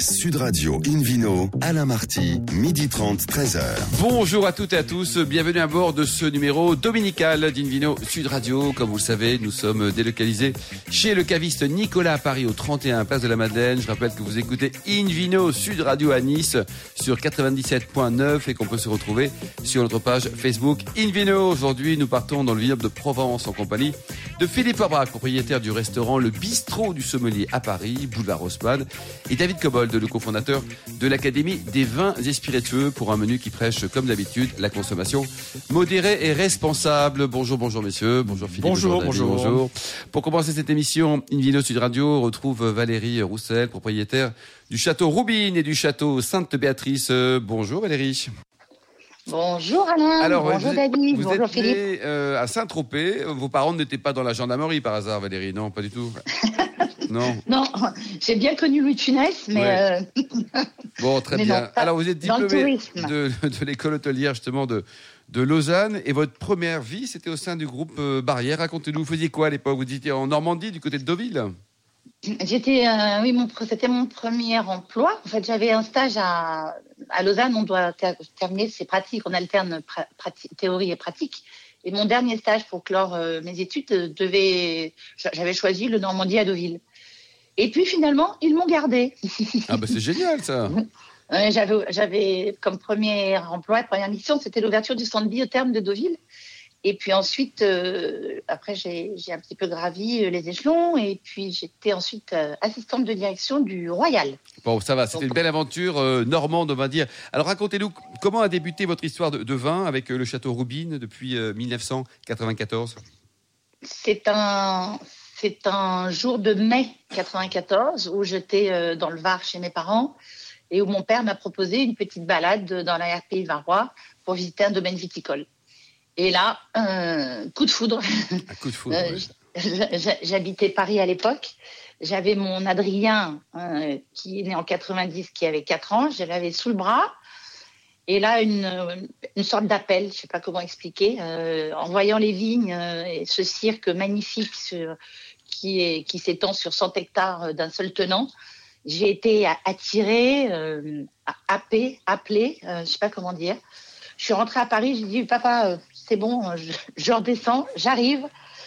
Sud Radio Invino, Alain Marty, midi 30, 13h. Bonjour à toutes et à tous, bienvenue à bord de ce numéro dominical d'Invino Sud Radio. Comme vous le savez, nous sommes délocalisés chez le caviste Nicolas à Paris au 31 Place de la Madeleine. Je rappelle que vous écoutez Invino Sud Radio à Nice sur 97.9 et qu'on peut se retrouver sur notre page Facebook Invino. Aujourd'hui, nous partons dans le vignoble de Provence en compagnie de Philippe Aubrac, propriétaire du restaurant Le Bistrot du Sommelier à Paris, boulevard Haussmann, et David Cobold, le cofondateur de l'Académie des vins et spiritueux pour un menu qui prêche, comme d'habitude, la consommation modérée et responsable. Bonjour, bonjour messieurs. Bonjour Philippe. Bonjour, David, bonjour. Pour commencer cette émission, Invino Sud Radio retrouve Valérie Roussel, propriétaire du château Roubine et du château Sainte-Béatrice. Bonjour Valérie. Bonjour Alain, bonjour vous, David, vous bonjour êtes Philippe. né, euh, à Saint-Tropez. Vos parents n'étaient pas dans la gendarmerie par hasard, Valérie Non, pas du tout. non. Non, j'ai bien connu Louis de Funès, mais Ouais. euh, Bon, très Mais bien. non, Alors, vous êtes diplômé de, de l'école hôtelière, justement, de, de Lausanne. Et votre première vie, c'était au sein du groupe euh, Barrière. Racontez-nous, vous faisiez quoi à l'époque? Vous étiez en Normandie, du côté de Deauville? J'étais, euh, oui, mon, c'était mon premier emploi. En fait, j'avais un stage à, à Lausanne. On doit ter- terminer ses pratiques. On alterne pra- théorie et pratique. Et mon dernier stage pour clore euh, mes études euh, devait, j'avais choisi le Normandie à Deauville. Et puis finalement, ils m'ont gardé. Ah, bah c'est génial, ça j'avais comme premier emploi, première mission, c'était l'ouverture du centre biotherme de Deauville. Et puis ensuite, euh, après, j'ai, un petit peu gravi euh, les échelons. Et puis, j'étais ensuite euh, assistante de direction du Royal. Bon, ça va, c'était une belle aventure euh, normande, on va dire. Alors, racontez-nous, comment a débuté votre histoire de, de vin avec le château Roubine depuis euh, 1994 C'est un, un jour de mai 94 où j'étais dans le Var chez mes parents et où mon père m'a proposé une petite balade dans la RPI Varois pour visiter un domaine viticole. Et là, euh, coup de foudre. Un coup de foudre. Euh, ouais. J'habitais Paris à l'époque. J'avais mon Adrien, euh, qui est né en 90, qui avait 4 ans. Je l'avais sous le bras. Et là, une, une sorte d'appel, je ne sais pas comment expliquer, euh, en voyant les vignes et ce cirque magnifique sur- qui est- qui s'étend sur 100 hectares d'un seul tenant, j'ai été attirée, happée, appelée, je ne sais pas comment dire. Je suis rentrée à Paris, j'ai dit, papa, c'est bon, je, je redescends, j'arrive.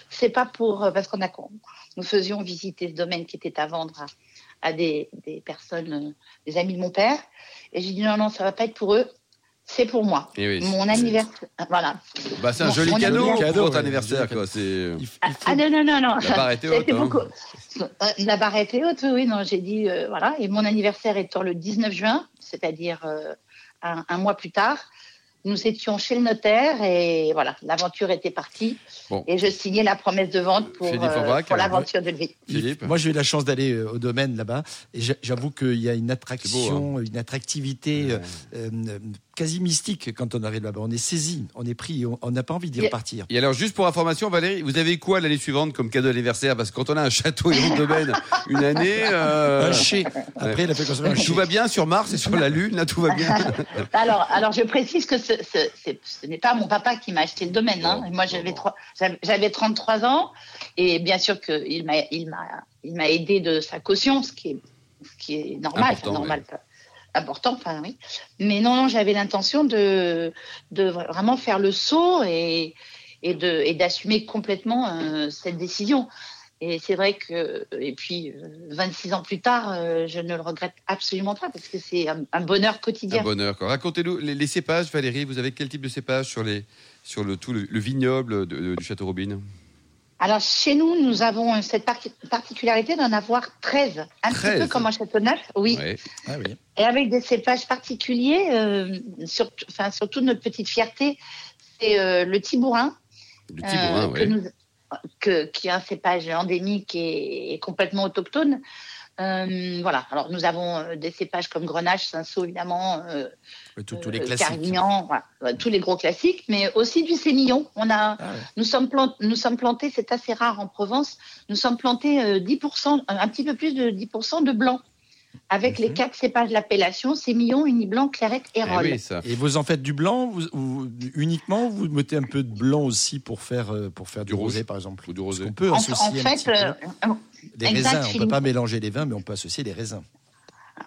C'est pas pour euh, parce qu'on a nous faisions visiter ce domaine qui était à vendre à, à des, des personnes, euh, des amis de mon père. Et j'ai dit non non, ça va pas être pour eux, c'est pour moi. Eh oui, mon c'est- anniversaire, voilà. Bah, c'est un joli cadeau, pour Cadeau, ouais, anniversaire, quoi. C'est... Ah, il faut- ah, non non non non. La barre était haute, hein. beaucoup. Euh, La barre était haute, oui, oui, non, j'ai dit euh, voilà. Et mon anniversaire étant le 19 juin, c'est-à-dire euh, un, un mois plus tard. Nous étions chez le notaire et voilà, l'aventure était partie. Bon. Et je signais la promesse de vente pour, euh, pour l'aventure de vie. Philippe Moi, j'ai eu la chance d'aller euh, au domaine là-bas, et j'a- j'avoue qu'il y a une attraction, une attractivité euh, euh, quasi mystique quand on arrive là-bas. On est saisi, on est pris, on- n'a pas envie d'y repartir. Et alors, juste pour information, Valérie, vous avez quoi l'année suivante comme cadeau d'anniversaire? Parce que quand on a un château et un domaine une année, euh, Un chai. Après, il a fait consommer un tout va bien sur Mars et sur la Lune, là, tout va bien. Alors, alors je précise que ce, ce, c'est- ce n'est pas mon papa qui m'a acheté le domaine. Hein. Moi, j'avais j'avais j'avais 33 ans et bien sûr qu'il m'a, il m'a, il m'a aidé de sa caution, ce qui est, ce qui est normal, Important, normal, important, enfin oui. Mais non, non, j'avais l'intention de, de vraiment faire le saut et, et de, et d'assumer complètement euh, cette décision. Et c'est vrai que, et puis, euh, 26 ans plus tard, euh, je ne le regrette absolument pas parce que c'est un, bonheur quotidien. Un bonheur. Racontez-nous les, cépages, Valérie. Vous avez quel type de cépages sur les, sur le tout le, le vignoble du château Robine Alors, chez nous, nous avons cette par- particularité d'en avoir 13. Un 13. petit peu comme un château neuf, oui. Ah oui. Et avec des cépages particuliers, euh, surtout, enfin, surtout notre petite fierté, c'est euh, le tibourin, euh, Tibourin, que ouais. nous- que- qui est un cépage endémique et, et complètement autochtone. Euh, voilà. Alors, nous avons des cépages comme Grenache, Cinsault, évidemment, euh, Tous- tous les euh, classiques. Carignan, voilà, euh, tous les gros classiques, mais aussi du sémillon. On a, Ah ouais. nous sommes, plant- nous sommes plantés, c'est assez rare en Provence, nous sommes plantés euh, 10%, euh, un petit peu plus de 10% de blanc, avec les Mhm. quatre cépages de l'appellation, sémillon, uniblanc, clairette et Eh oui, ça. Et vous en faites du blanc vous, uniquement ou vous mettez un peu de blanc aussi pour faire, euh, pour faire du, rosé par exemple? Ou du rosé. qu'on peut En, associer en un fait, petit peu euh, les exact, raisins. On ne peut pas mélanger les vins, mais on peut associer les raisins.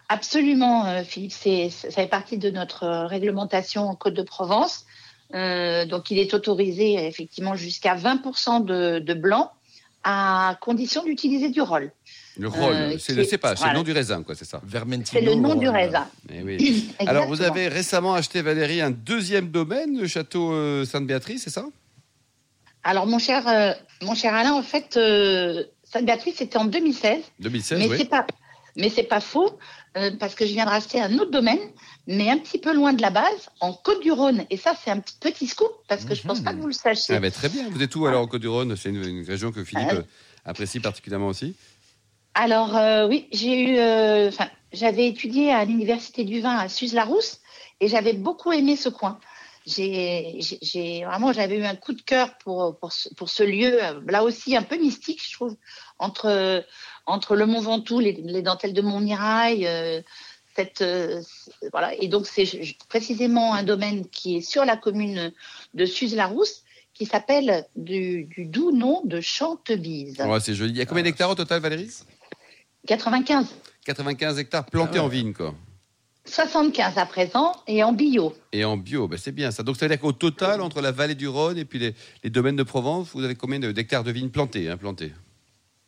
Absolument, Philippe. C'est, ça fait partie de notre réglementation en Côte de Provence. donc, il est autorisé effectivement jusqu'à 20% de, de blanc à condition d'utiliser du rôle. Le rôle, c'est le cépage, c'est le nom du raisin, quoi, c'est ça. C'est le nom du raisin. Eh Alors, vous avez récemment acheté, Valérie, un deuxième domaine, le château euh, Sainte-Béatrice, c'est ça? Alors, mon cher, euh, mon cher Alain, en fait, euh, Sainte-Béatrice, c'était en 2016. 2016, mais oui. C'est pas, mais c'est pas faux, parce que je viens de racheter un autre domaine, mais un petit peu loin de la base, en Côte-du-Rhône. Et ça, c'est un petit, petit scoop, parce que je pense pas que vous le sachiez. Ah, ben, très bien. Vous êtes où alors en Côte-du-Rhône C'est une, région que Philippe Ah apprécie particulièrement aussi. Alors euh, oui, j'ai eu, euh, j'avais étudié à l'université du vin à Suse-la-Rousse et j'avais beaucoup aimé ce coin. J'ai, j'ai vraiment, j'avais eu un coup de cœur pour pour ce, pour ce lieu, là aussi un peu mystique, je trouve, entre entre le Mont Ventoux, les, les dentelles de Montmirail, euh, cette euh, voilà. Et donc c'est précisément un domaine qui est sur la commune de Suse-la-Rousse qui s'appelle du, du, doux nom de Chantebise. Ouais, c'est joli. Il y a combien d'hectares au total, Valérie? 95. 95 hectares plantés en vigne, quoi. 75 à présent et en bio. Et en bio, ben c'est bien ça. Donc ça veut dire qu'au total, entre la vallée du Rhône et puis les, les domaines de Provence, vous avez combien d'hectares de vignes plantées, hein, plantés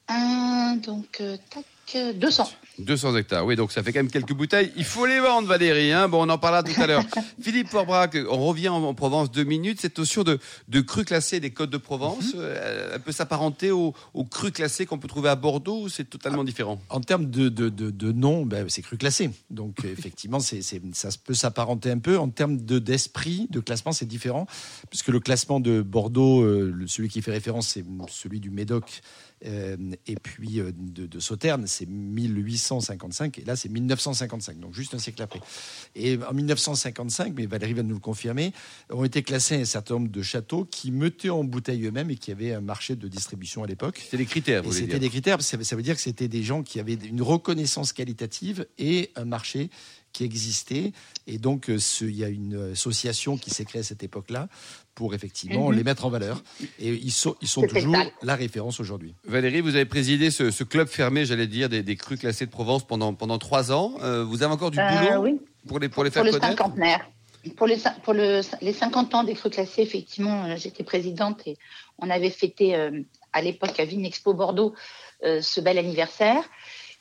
Un, donc, euh, tac, 200. 200 hectares, oui, donc ça fait quand même quelques bouteilles. Il faut les vendre, Valérie. Hein bon, on en parlera tout à l'heure. Philippe Forbrac, on revient en, Provence deux minutes. Cette notion de, de cru classé des côtes de Provence, mm -hmm. elle peut s'apparenter au, au cru classé qu'on peut trouver à Bordeaux ou c'est totalement différent? En termes de, de, de, de nom, ben, c'est cru classé. Donc effectivement, c'est ça peut s'apparenter un peu. En termes d'esprit, de, classement, c'est différent. Puisque le classement de Bordeaux, euh, celui qui fait référence, c'est celui du Médoc. Euh, et puis euh, de, de Sauternes, c'est 1855, et là c'est 1955, donc juste un siècle après. Et en 1955, mais Valérie va nous le confirmer, ont été classés un certain nombre de châteaux qui mettaient en bouteille eux-mêmes et qui avaient un marché de distribution à l'époque. C'était des critères, vous C'était des critères, ça, ça veut dire que c'était des gens qui avaient une reconnaissance qualitative et un marché qui existait. Et donc, ce, il y a une association qui s'est créée à cette époque-là pour effectivement Mhm. les mettre en valeur. Et ils sont, ils sont C'est toujours la référence aujourd'hui. Valérie, vous avez présidé ce, ce club fermé, j'allais dire, des, des crus classés de Provence pendant, pendant trois ans. Euh, vous avez encore du Euh, boulot oui. pour, les, pour les faire Pour le connaître cinquantenaire. Pour, le, les 50 ans des crus classés, effectivement, euh, j'étais présidente et on avait fêté euh, à l'époque à Vinexpo Bordeaux euh, ce bel anniversaire.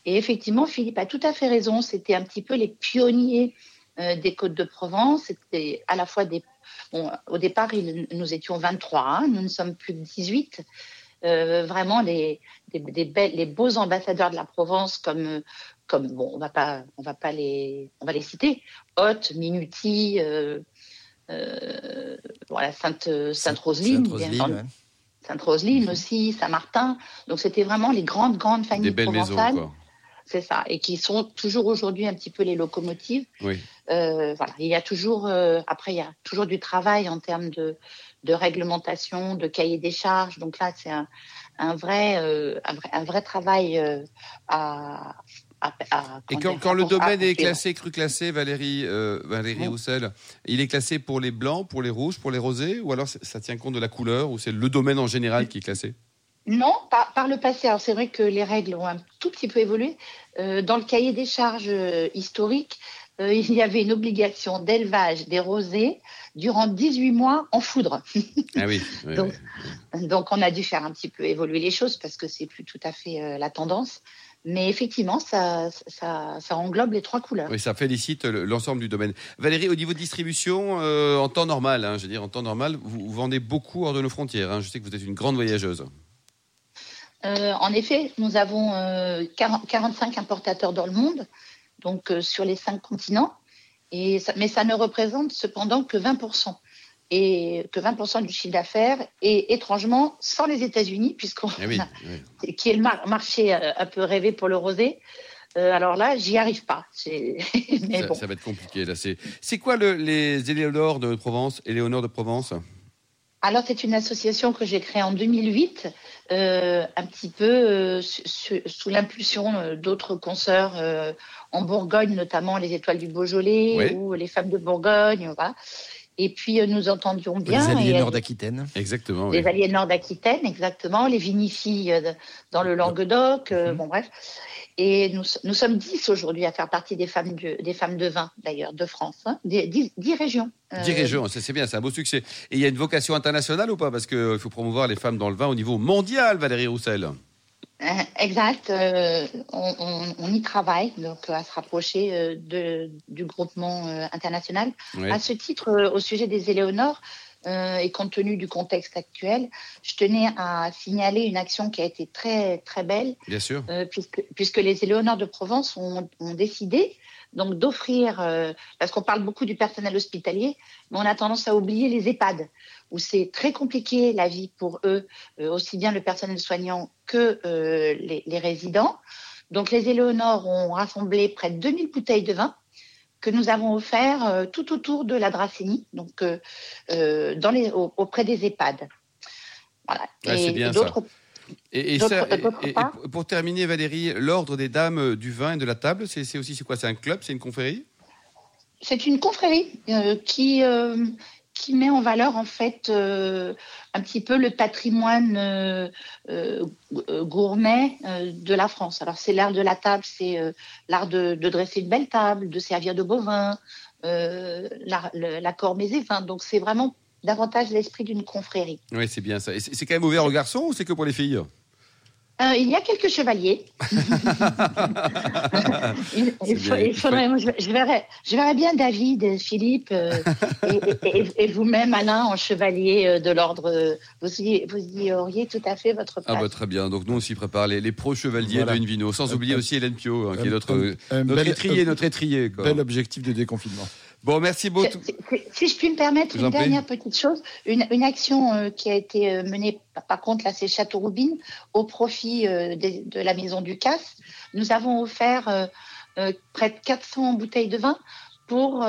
Et effectivement, Philippe a tout à fait raison. C'était un petit peu les pionniers euh, des Côtes de Provence. C'était à la fois des. Bon, au départ, il- nous étions 23, hein, nous ne sommes plus que 18. Euh, vraiment les, des, des belles, les beaux ambassadeurs de la Provence comme comme bon on va pas on va pas les on va les citer Haute Minuti euh, voilà Sainte Sainte Roseline Sainte-Roseline. Sainte Roseline aussi Saint Martin donc c'était vraiment les grandes grandes familles Des belles provençales quoi. C'est ça et qui sont toujours aujourd'hui un petit peu les locomotives Oui. euh, voilà, il y a toujours, euh, après, il y a toujours du travail en termes de, de réglementation, de cahier des charges. Donc là, c'est un, un, vrai, euh, un, vrai, un vrai travail à, à, à- Et quand, le domaine est classé, cru classé, Valérie, euh, Valérie. Roussel, il est classé pour les blancs, pour les rouges, pour les rosés, ou alors ça tient compte de la couleur, ou c'est le domaine en général qui est classé? Non, par, par le passé. Alors c'est vrai que les règles ont un tout petit peu évolué. Euh, dans le cahier des charges euh, historique, euh, il y avait une obligation d'élevage des rosés durant 18 mois en foudre. Ah oui. oui, Donc, oui. Donc, on a dû faire un petit peu évoluer les choses parce que c'est plus tout à fait la tendance. Mais effectivement, ça, ça, ça englobe les trois couleurs. Oui, ça félicite le- l'ensemble du domaine. Valérie, au niveau de distribution, en temps normal, hein, je veux dire, en temps normal, vous, vous vendez beaucoup hors de nos frontières. hein. Je sais que vous êtes une grande voyageuse. Euh, en effet, nous avons euh, 40 45 importateurs dans le monde, donc euh, sur les cinq continents. Et ça- mais ça ne représente cependant que 20%. Et que 20% du chiffre d'affaires, et étrangement, sans les États-Unis, puisqu'on Eh oui, a- oui. qui est le mar- marché euh, un peu rêvé pour le rosé. Euh, alors là, j'y arrive pas. Mais Ça, bon. ça va être compliqué. Là, c'est quoi le- les Éléonores de Provence Éléonore de Provence? Alors, c'est une association que j'ai créée en 2008, euh, un petit peu euh, su- sous l'impulsion euh, d'autres consoeurs euh, en Bourgogne, notamment les Étoiles du Beaujolais Oui. ou les Femmes de Bourgogne. Voilà. Et puis euh, nous entendions bien. Les alliés nord d'Aquitaine. Exactement. oui. les alliés nord d'Aquitaine, exactement, les vinifilles euh, dans le Languedoc, euh, Mhm. bon bref. Et nous, nous sommes dix aujourd'hui à faire partie des femmes, du- des femmes de vin, d'ailleurs, de France, hein, dix, dix régions. Euh, 10 régions, c'est bien, c'est un beau succès. Et il y a une vocation internationale ou pas? Parce qu'il faut promouvoir les femmes dans le vin au niveau mondial, Valérie Roussel. Euh, Exact, euh, on, on- on y travaille, donc à se rapprocher euh, de, du groupement euh, international. Oui. À ce titre, euh, au sujet des Éléonores, euh, et compte tenu du contexte actuel, je tenais à signaler une action qui a été très très belle, Bien sûr. euh, puisque, puisque les Éléonores de Provence ont, ont décidé donc d'offrir, euh, parce qu'on parle beaucoup du personnel hospitalier, mais on a tendance à oublier les EHPAD, où c'est très compliqué la vie pour eux, euh, aussi bien le personnel soignant que euh, les, les résidents. Donc les Éléonores ont rassemblé près de 2000 bouteilles de vin que nous avons offert tout autour de la Dracénie, donc dans les, au- auprès des EHPAD. Voilà. Ouais, bien d'autres- Et, ça- pour terminer, Valérie, l'ordre des dames du vin et de la table, c'est aussi c'est quoi C'est un club C'est une confrérie? C'est une confrérie euh, qui, euh, qui met en valeur en fait euh, un petit peu le patrimoine euh, euh, gourmet euh, de la France. Alors c'est l'art de la table, c'est euh, l'art de, de dresser une belle table, de servir de beaux vins, euh, l'art- le- l'accord mets et vins. Donc c'est vraiment davantage l'esprit d'une confrérie. Oui, c'est bien ça. Et c'est quand même ouvert aux garçons ou c'est que pour les filles? Euh, il y a quelques chevaliers. il, il C'est faut- bien. il faudrait, je, je verrais, je verrais bien David, et Philippe euh, et, et- et vous-même, Alain, en chevalier euh, de l'ordre. euh, Vous y, vous y auriez tout à fait votre place. Ah bah très bien. Donc nous on s'y prépare les, les pro-chevaliers Voilà. de Invino. Sans oublier aussi Hélène Pio, hein, qui est notre, notre bel- étrier, notre étrier. quoi. Bel objectif de déconfinement. Bon, merci beaucoup. Si- si- Si je puis me permettre Je une prie. dernière petite chose, une, une action euh, qui a été euh, menée, par- contre là c'est Château Roubine, au profit euh, des- de la maison du Casse. Nous avons offert euh, euh, près de 400 bouteilles de vin pour,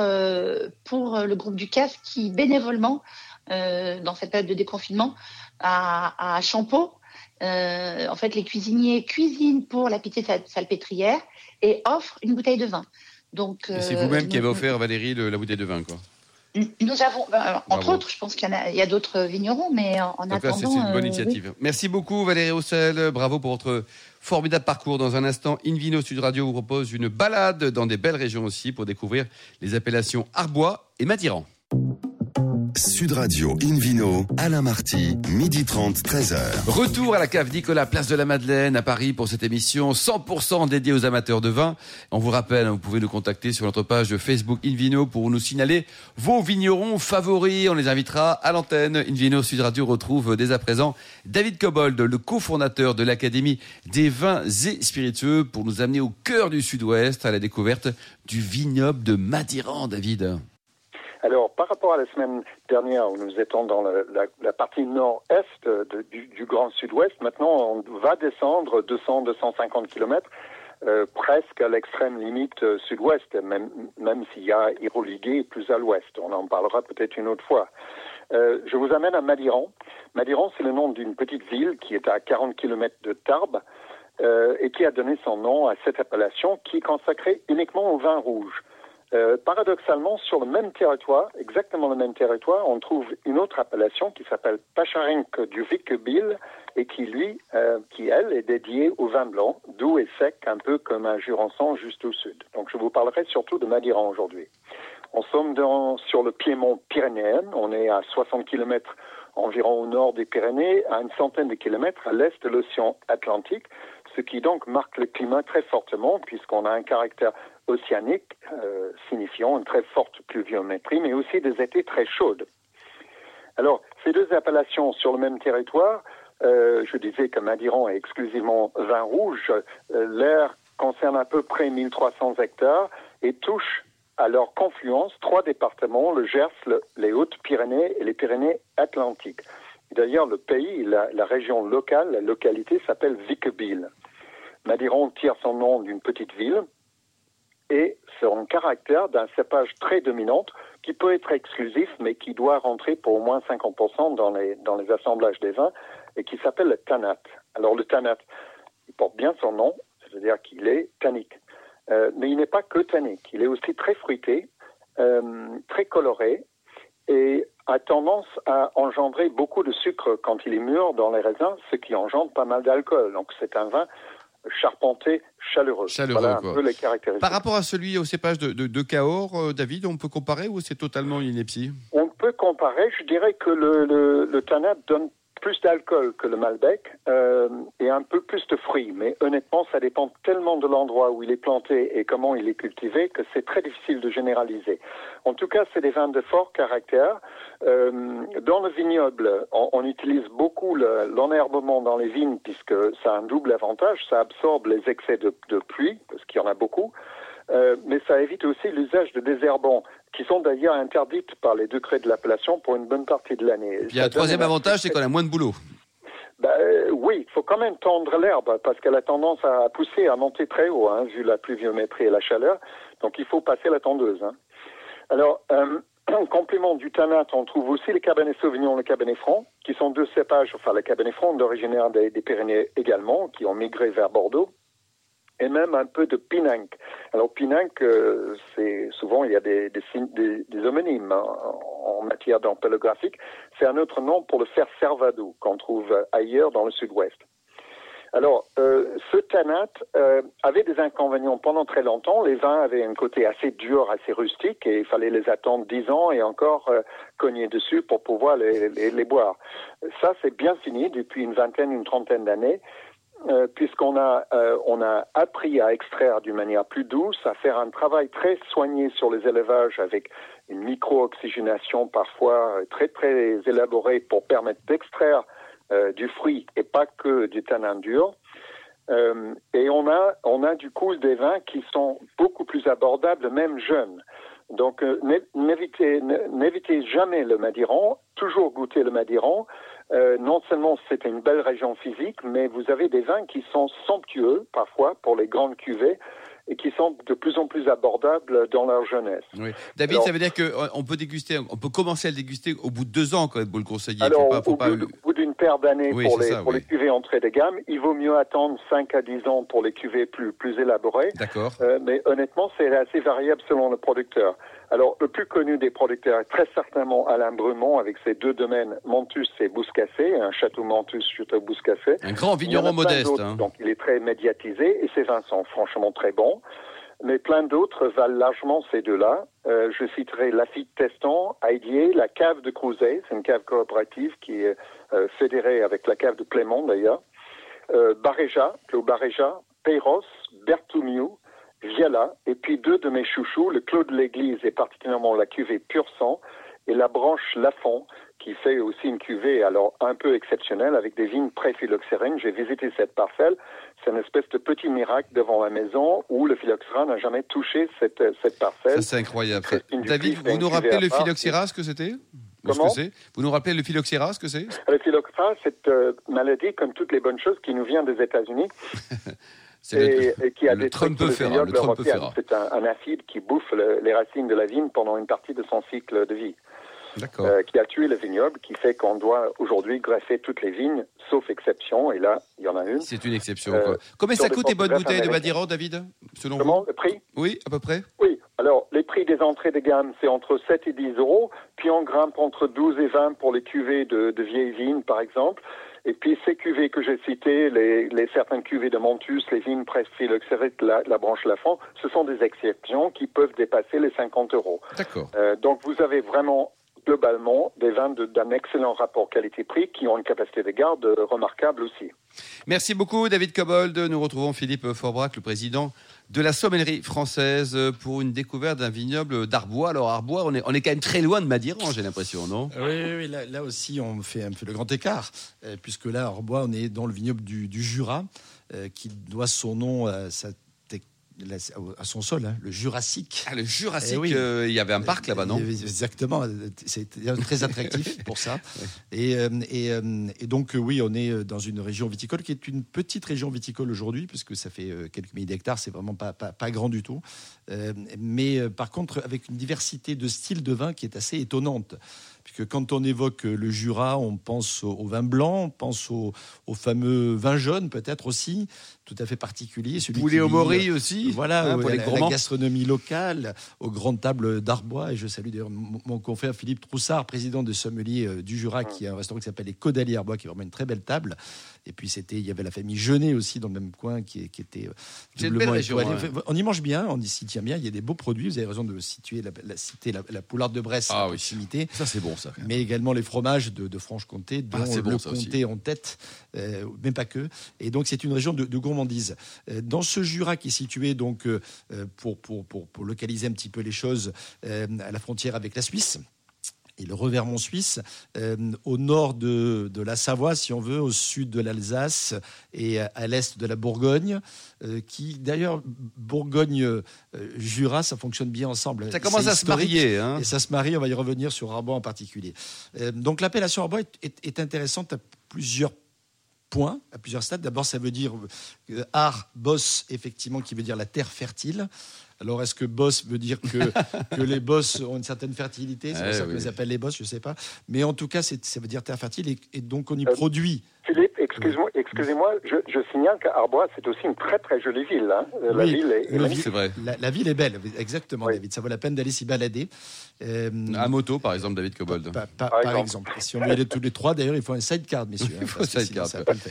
pour le groupe du Casse qui bénévolement, dans cette période de déconfinement, à, à Champeau, en fait les cuisiniers cuisinent pour la pitié sal- salpêtrière et offrent une bouteille de vin. Donc, c'est vous-même qui avez offert Valérie le- la bouteille de vin, quoi. Nous avons, ben, alors, entre Bravo. autres, je pense qu'il y, a, il y a d'autres vignerons, mais en, en c'est attendant. c'est une bonne euh, initiative. Merci beaucoup Valérie Roussel. Bravo pour votre formidable parcours. Dans un instant, Invino Sud Radio vous propose une balade dans des belles régions aussi pour découvrir les appellations Arbois et Madiran. Sud Radio Invino, Alain Marty, midi 30, 13h. Retour à la cave Nicolas, place de la Madeleine à Paris pour cette émission 100% dédiée aux amateurs de vin. On vous rappelle, vous pouvez nous contacter sur notre page Facebook Invino pour nous signaler vos vignerons favoris. On les invitera à l'antenne. Invino Sud Radio retrouve dès à présent David Cobold, le cofondateur de l'Académie des vins et spiritueux pour nous amener au cœur du Sud-Ouest à la découverte du vignoble de Madiran, David. Alors, par rapport à la semaine dernière où nous étions dans la, la- partie nord-est de- du, Grand Sud-Ouest, maintenant on va descendre 200-250 kilomètres, euh, presque à l'extrême limite euh, sud-ouest, même, même s'il y a Iroligué plus à l'ouest. On en parlera peut-être une autre fois. Euh, je vous amène à Madiran. Madiran, c'est le nom d'une petite ville qui est à 40 kilomètres de Tarbes euh, et qui a donné son nom à cette appellation qui est consacrée uniquement au vin rouge. Euh, paradoxalement, sur le même territoire, exactement le même territoire, on trouve une autre appellation qui s'appelle Pacharenk du Vickebil et qui, lui, euh, qui, elle, est dédiée au vin blanc, doux et sec, un peu comme un Jurançon juste au sud. Donc, je vous parlerai surtout de Madiran aujourd'hui. On sommes dans, sur le piémont pyrénéen, on est à 60 km environ au nord des Pyrénées, à une centaine de kilomètres à l'est de l'océan Atlantique, ce qui donc marque le climat très fortement, puisqu'on a un caractère océanique, euh, signifiant une très forte pluviométrie, mais aussi des étés très chaudes. Alors, ces deux appellations sur le même territoire, euh, je disais que Madiran est exclusivement vin rouge, euh, l'air concerne à peu près 1300 hectares et touche à leur confluence trois départements, le Gers, le- les Hautes-Pyrénées et les Pyrénées-Atlantiques. D'ailleurs, le pays, la, la région locale, la localité s'appelle Vickebil. Madiran tire son nom d'une petite ville et son caractère d'un cépage très dominant qui peut être exclusif mais qui doit rentrer pour au moins 50% dans les, dans les assemblages des vins et qui s'appelle le tanat. Alors le tanat, il porte bien son nom, c'est-à-dire qu'il est tannique. Euh, mais il n'est pas que tannique, il est aussi très fruité, euh, très coloré et a tendance à engendrer beaucoup de sucre quand il est mûr dans les raisins, ce qui engendre pas mal d'alcool. Donc c'est un vin charpenté, chaleureux. Chaleureux, voilà quoi. un peu les caractéristiques. Par rapport à celui au cépage de, de, de Cahors, euh, David, on peut comparer ou c'est totalement une ineptie? On peut comparer, je dirais que le, le, le Tanat donne plus d'alcool que le Malbec euh, et un peu plus de fruits. Mais honnêtement, ça dépend tellement de l'endroit où il est planté et comment il est cultivé que c'est très difficile de généraliser. En tout cas, c'est des vins de fort caractère. Euh, dans le vignoble, on, on utilise beaucoup le- l'enherbement dans les vignes puisque ça a un double avantage. Ça absorbe les excès de, de pluie, parce qu'il y en a beaucoup. Euh, mais ça évite aussi l'usage de désherbants, qui sont d'ailleurs interdites par les décrets de l'appellation pour une bonne partie de l'année. Il y a un troisième avantage, c'est qu'on a moins de boulot. bah, euh, oui, il faut quand même tendre l'herbe parce qu'elle a tendance à pousser, à monter très haut, hein, vu la pluviométrie et la chaleur. Donc il faut passer la tondeuse. hein. Alors, euh, en complément du tanat, on trouve aussi les Cabernet Sauvignon et le Cabernet Franc, qui sont deux cépages, enfin le Cabernet Franc originaire des, des Pyrénées également, qui ont migré vers Bordeaux, et même un peu de Pinanque. Alors Pinanque, euh, c'est souvent il y a des, des, des, homonymes hein, en matière d'empélographique. C'est un autre nom pour le fer servado qu'on trouve ailleurs dans le sud-ouest. Alors, euh, ce tanat euh, avait des inconvénients pendant très longtemps. Les vins avaient un côté assez dur, assez rustique, et il fallait les attendre dix ans et encore euh, cogner dessus pour pouvoir les, les, les boire. Ça, c'est bien fini depuis une vingtaine, une trentaine d'années. Euh, puisqu'on a, euh, on a appris à extraire d'une manière plus douce, à faire un travail très soigné sur les élevages avec une micro-oxygénation parfois très très élaborée pour permettre d'extraire euh, du fruit et pas que du tanin dur. Et on a, on a du coup des vins qui sont beaucoup plus abordables, même jeunes. Donc n'évitez jamais le Madiran, toujours goûter le Madiran. Euh, non seulement c'est une belle région physique, mais vous avez des vins qui sont somptueux parfois pour les grandes cuvées et qui sont de plus en plus abordables dans leur jeunesse. Oui. David, Alors- ça veut dire qu'on peut déguster, on peut commencer à le déguster au bout de deux ans quand même, vous le conseillez. Alors, faut pas, faut au, pas- bout, au bout d'une paire d'années Oui, pour, les, ça, pour oui. les cuvées entrée de gamme, il vaut mieux attendre 5 à 10 ans pour les cuvées plus, plus élaborées. D'accord. Euh, mais honnêtement, c'est assez variable selon le producteur. Alors, le plus connu des producteurs est très certainement Alain Brumont avec ses deux domaines Montus et Bouscassé, un château Montus, château Bouscassé. Un grand vigneron modeste. hein. Donc, il est très médiatisé et ses vins sont franchement très bons. Mais plein d'autres valent largement ces deux-là. Euh, je citerai Lafitte Teston, Aidier, la cave de Crouzet, c'est une cave coopérative qui est euh, fédérée avec la cave de Clément d'ailleurs. Euh, Baréja, Clos Baréja, Peyros, Berthoumiou, Viala, et puis deux de mes chouchous, le Clos de l'Église et particulièrement la cuvée Pur Sang, et la branche Lafont, qui fait aussi une cuvée alors un peu exceptionnelle avec des vignes pré-phylloxérines. J'ai visité cette parcelle. C'est une espèce de petit miracle devant la maison où le phylloxéra n'a jamais touché cette, cette parcelle. Ça, c'est incroyable. David, vous nous rappelez le phylloxéra, ce que c'était? Ce que Vous nous rappelez le phylloxéra, ce que c'est? Le phylloxéra, c'est une maladie, comme toutes les bonnes choses, qui nous vient des États-Unis C'est le- et, et qui a le. Trumpefera. C'est un, un acide qui bouffe le- les racines de la vigne pendant une partie de son cycle de vie. Euh, qui a tué le vignoble, qui fait qu'on doit aujourd'hui greffer toutes les vignes, sauf exception, et là, il y en a une. C'est une exception. euh, quoi. Combien ça coûte les bonnes bouteilles de. Madiran, David Selon Comment vous le prix? Oui, à peu près Oui, alors les prix des entrées de gamme, c'est entre 7 et 10 euros, puis on grimpe entre 12 et 20 pour les cuvées de, de vieilles vignes, par exemple. Et puis ces cuvées que j'ai citées, les, les certaines cuvées de Montus, les vignes Presphylloxérite, la, la branche Lafont, ce sont des exceptions qui peuvent dépasser les 50 euros. D'accord. Euh, donc vous avez vraiment globalement des vins de- d'un excellent rapport qualité-prix qui ont une capacité de garde remarquable aussi. Merci beaucoup, David Cobold. Nous retrouvons Philippe Forbrac, le président de la sommellerie française, pour une découverte d'un vignoble d'Arbois. Alors, Arbois, on est, on est quand même très loin de Madiran, j'ai l'impression, non? Oui, oui, oui, là, là aussi, on fait un peu le grand écart, euh, puisque là, à Orbois, on est dans le vignoble du, du Jura, euh, qui doit son nom à, sa tec- la- à son sol, hein, le Jurassique. Ah, le Jurassique, Eh oui. euh, il y avait un parc là-bas, non? Exactement, c'est très attractif pour ça. Et, euh, et, euh, et donc, oui, on est dans une région viticole qui est une petite région viticole aujourd'hui, puisque ça fait quelques milliers d'hectares, c'est vraiment pas, pas, pas grand du tout. Mais par contre, avec une diversité de styles de vin qui est assez étonnante, puisque quand on évoque le Jura, on pense au, vin blanc, on pense au, fameux vin jaune peut-être aussi, tout à fait particulier. Celui Poulet au mori aussi. Voilà, hein, pour les la, gastronomie locale, aux grandes tables d'Arbois. Et je salue d'ailleurs mon, confrère Philippe Troussard, président de sommelier euh, du Jura, qui a un restaurant qui s'appelle les Caudalie Arbois, qui est vraiment une très belle table. Et puis c'était, il y avait la famille Jeunet aussi dans le même coin, qui, qui était euh, doublement On y mange bien, on y s'y tient bien. Il y a des beaux produits. Vous avez raison de situer la, la citer la, poularde de Bresse ah, oui. Ça c'est bon ça. Mais également les fromages de, Franche-Comté, dont ah, le comté en tête, euh, mais pas que. Et donc c'est une région de, gourmandise. Euh, dans ce Jura qui est situé donc euh, pour, pour, pour, pour, localiser un petit peu les choses à la frontière avec la Suisse et le Revermont suisse, au nord de, de, la Savoie, si on veut, au sud de l'Alsace et à, l'est de la Bourgogne, qui d'ailleurs, Bourgogne-Jura, ça fonctionne bien ensemble. Ça commence à se marier. Hein. Et ça se marie, on va y revenir sur Arbois en particulier. donc l'appellation Arbois est, est, intéressante à plusieurs points, à plusieurs stades. D'abord, ça veut dire euh, art, boss, effectivement, qui veut dire la terre fertile. Alors, est-ce que boss veut dire que, que les boss ont une certaine fertilité? C'est pour eh ça qu'on les appelle les boss, je ne sais pas. Mais en tout cas, ça veut dire terre fertile et, donc on y euh, produit. Excusez-moi, je, je, signale qu'Arbois, c'est aussi une très très jolie ville. Hein. La ville est, c'est vrai. La, ville est belle, exactement, David. Ça vaut la peine d'aller s'y balader. Euh, à moto, par exemple, David Cobold. par, exemple. Si on veut aller tous les trois, d'ailleurs, il faut un sidecar, messieurs. il faut un sidecar.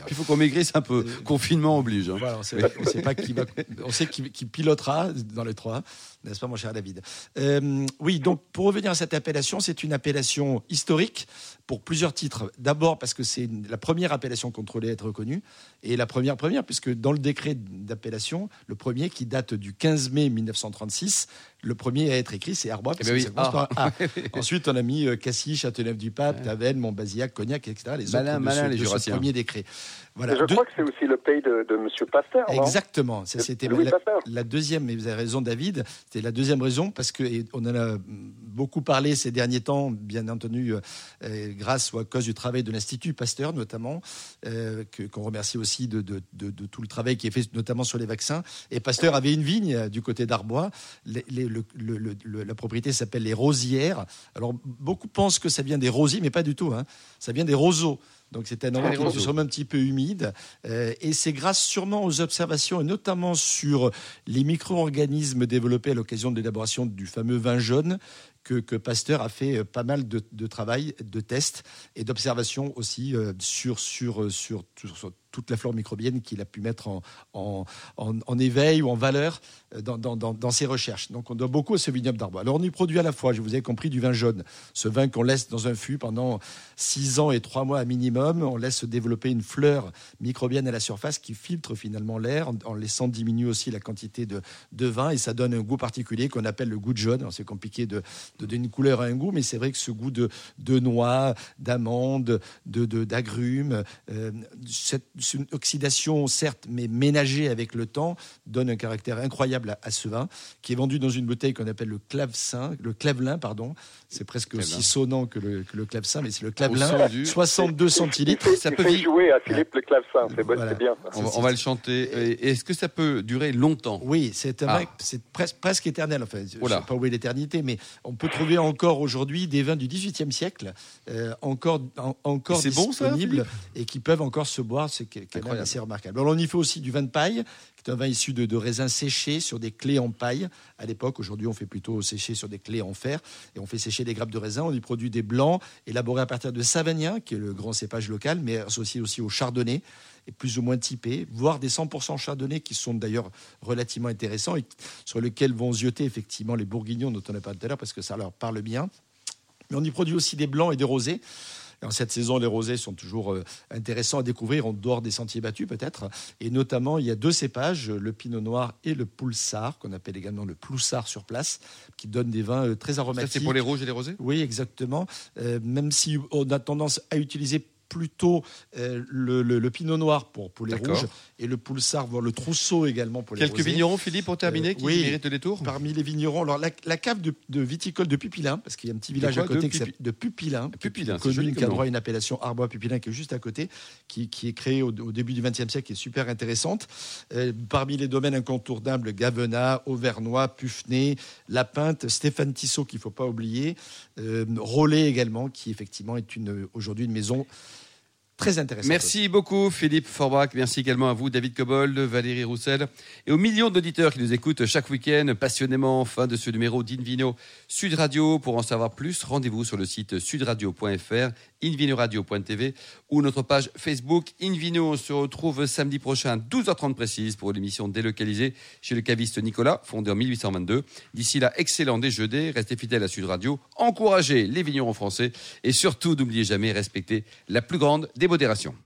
Il faut qu'on maigrisse un peu. Euh, Confinement oblige. Hein. Voilà, on sait, sait pas qui va. On sait qui, qui pilotera dans les trois n'est-ce pas, mon cher David? Euh, Oui, donc pour revenir à cette appellation, c'est une appellation historique pour plusieurs titres. D'abord parce que c'est la première appellation contrôlée à être reconnue, et la première première, puisque dans le décret d'appellation, le premier qui date du 15 mai 1936, le premier à être écrit, c'est Arbois. Eh ben ah. Ensuite, on a mis euh, Cassis, Châteauneuf-du-Pape, Tavennes, Montbazillac, Cognac, etc. Les autres malin, les ce premier décret. Voilà. je crois que c'est aussi le pays de, de M. Pasteur. Exactement. C'était la, la, deuxième, mais vous avez raison, David. C'était la deuxième raison parce que on en a beaucoup parlé ces derniers temps, bien entendu, euh, grâce ou à cause du travail de l'Institut Pasteur, notamment, euh, qu'on remercie aussi de, de, de, tout le travail qui est fait, notamment sur les vaccins. Et Pasteur avait une vigne du côté d'Arbois. La propriété s'appelle les Rosières. Alors, beaucoup pensent que ça vient des rosiers, mais pas du tout. Hein. Ça vient des roseaux. Donc c'est un endroit qui est sûrement un petit peu humide. Euh, et c'est grâce sûrement aux observations, et notamment sur les micro-organismes développés à l'occasion de l'élaboration du fameux vin jaune, que, Pasteur a fait euh, pas mal de, travail, de tests et d'observations aussi euh, sur, sur, sur, sur toute la flore microbienne qu'il a pu mettre en, en, en, éveil ou en valeur euh, dans, dans, dans, ses recherches. Donc on doit beaucoup à ce vignoble d'Arbois. Alors on y produit à la fois, je vous ai compris, du vin jaune. Ce vin qu'on laisse dans un fût pendant 6 ans et 3 mois à minimum. On laisse se développer une fleur microbienne à la surface qui filtre finalement l'air en, laissant diminuer aussi la quantité de, de, vin et ça donne un goût particulier qu'on appelle le goût jaune. C'est compliqué de, de, donner une couleur à un goût, mais c'est vrai que ce goût de, de noix, d'amande, d'agrumes, de, euh, une oxydation, certes, mais ménagée avec le temps, donne un caractère incroyable à, ce vin, qui est vendu dans une bouteille qu'on appelle le clavecin, le clavelin, pardon. C'est presque aussi sonnant que le, que le clavecin, mais c'est le clavelin, 62 centilitres. Ça peut jouer à Philippe le clavecin, c'est bien. On, va le chanter. Est-ce que ça peut durer longtemps? Oui, c'est ah. c'est presque, éternel. Enfin, je ne sais pas où est l'éternité, mais on peut trouver encore aujourd'hui des vins du XVIIIe siècle, euh, encore, encore disponibles et qui peuvent encore se boire. C'est c'est remarquable. Alors, on y fait aussi du vin de paille, qui est un vin issu de, raisins séchés sur des clés en paille. À l'époque, aujourd'hui, on fait plutôt sécher sur des clés en fer et on fait sécher des grappes de raisin. On y produit des blancs élaborés à partir de Savagnin, qui est le grand cépage local, mais associé aussi au chardonnay et plus ou moins typé, voire des 100% chardonnay qui sont d'ailleurs relativement intéressants et sur lesquels vont zioter effectivement les bourguignons dont on a parlé tout à l'heure parce que ça leur parle bien. Mais on y produit aussi des blancs et des rosés. En cette saison, les rosés sont toujours euh, intéressants à découvrir en dehors des sentiers battus peut-être. Et notamment, il y a deux cépages, le pinot noir et le poulsard, qu'on appelle également le ploussard sur place, qui donnent des vins euh, très aromatiques. Ça, c'est pour les rouges et les rosés? Oui, exactement. Euh, même si on a tendance à utiliser plutôt euh, le, le- le pinot noir pour, pour les rouges et le poulsard, voire le trousseau également pour les Quelques rosés. vignerons, Philippe, pour terminer, Euh, qui oui. méritent le détour Parmi les vignerons, alors la, la cave de, de viticole de Pupillin, parce qu'il y a un petit village quoi, à côté de qui de Pupillin, c'est commune qui a droit à une appellation Arbois Pupillin qui est juste à côté, qui, qui est créée au, au début du XXe siècle, qui est super intéressante. Euh, parmi les domaines incontournables, Gavenat, Auvernois, Puffnay, La Pinte, Stéphane Tissot qu'il ne faut pas oublier, Rollet également, qui effectivement est aujourd'hui une maison très intéressante. Merci beaucoup Philippe Forbach, merci également à vous David Cobold, Valérie Roussel et aux millions d'auditeurs qui nous écoutent chaque week-end passionnément. Fin de ce numéro d'Invino Sud Radio. Pour en savoir plus, rendez-vous sur le site sudradio.fr, invinoradio.tv ou notre page Facebook Invino. On se retrouve samedi prochain à 12h30 précise pour l'émission délocalisée chez le caviste Nicolas, fondé en 1822. D'ici là, excellent déjeuner, restez fidèles à Sud Radio, encouragez les vignerons français et surtout n'oubliez jamais respecter la plus grande des modérations.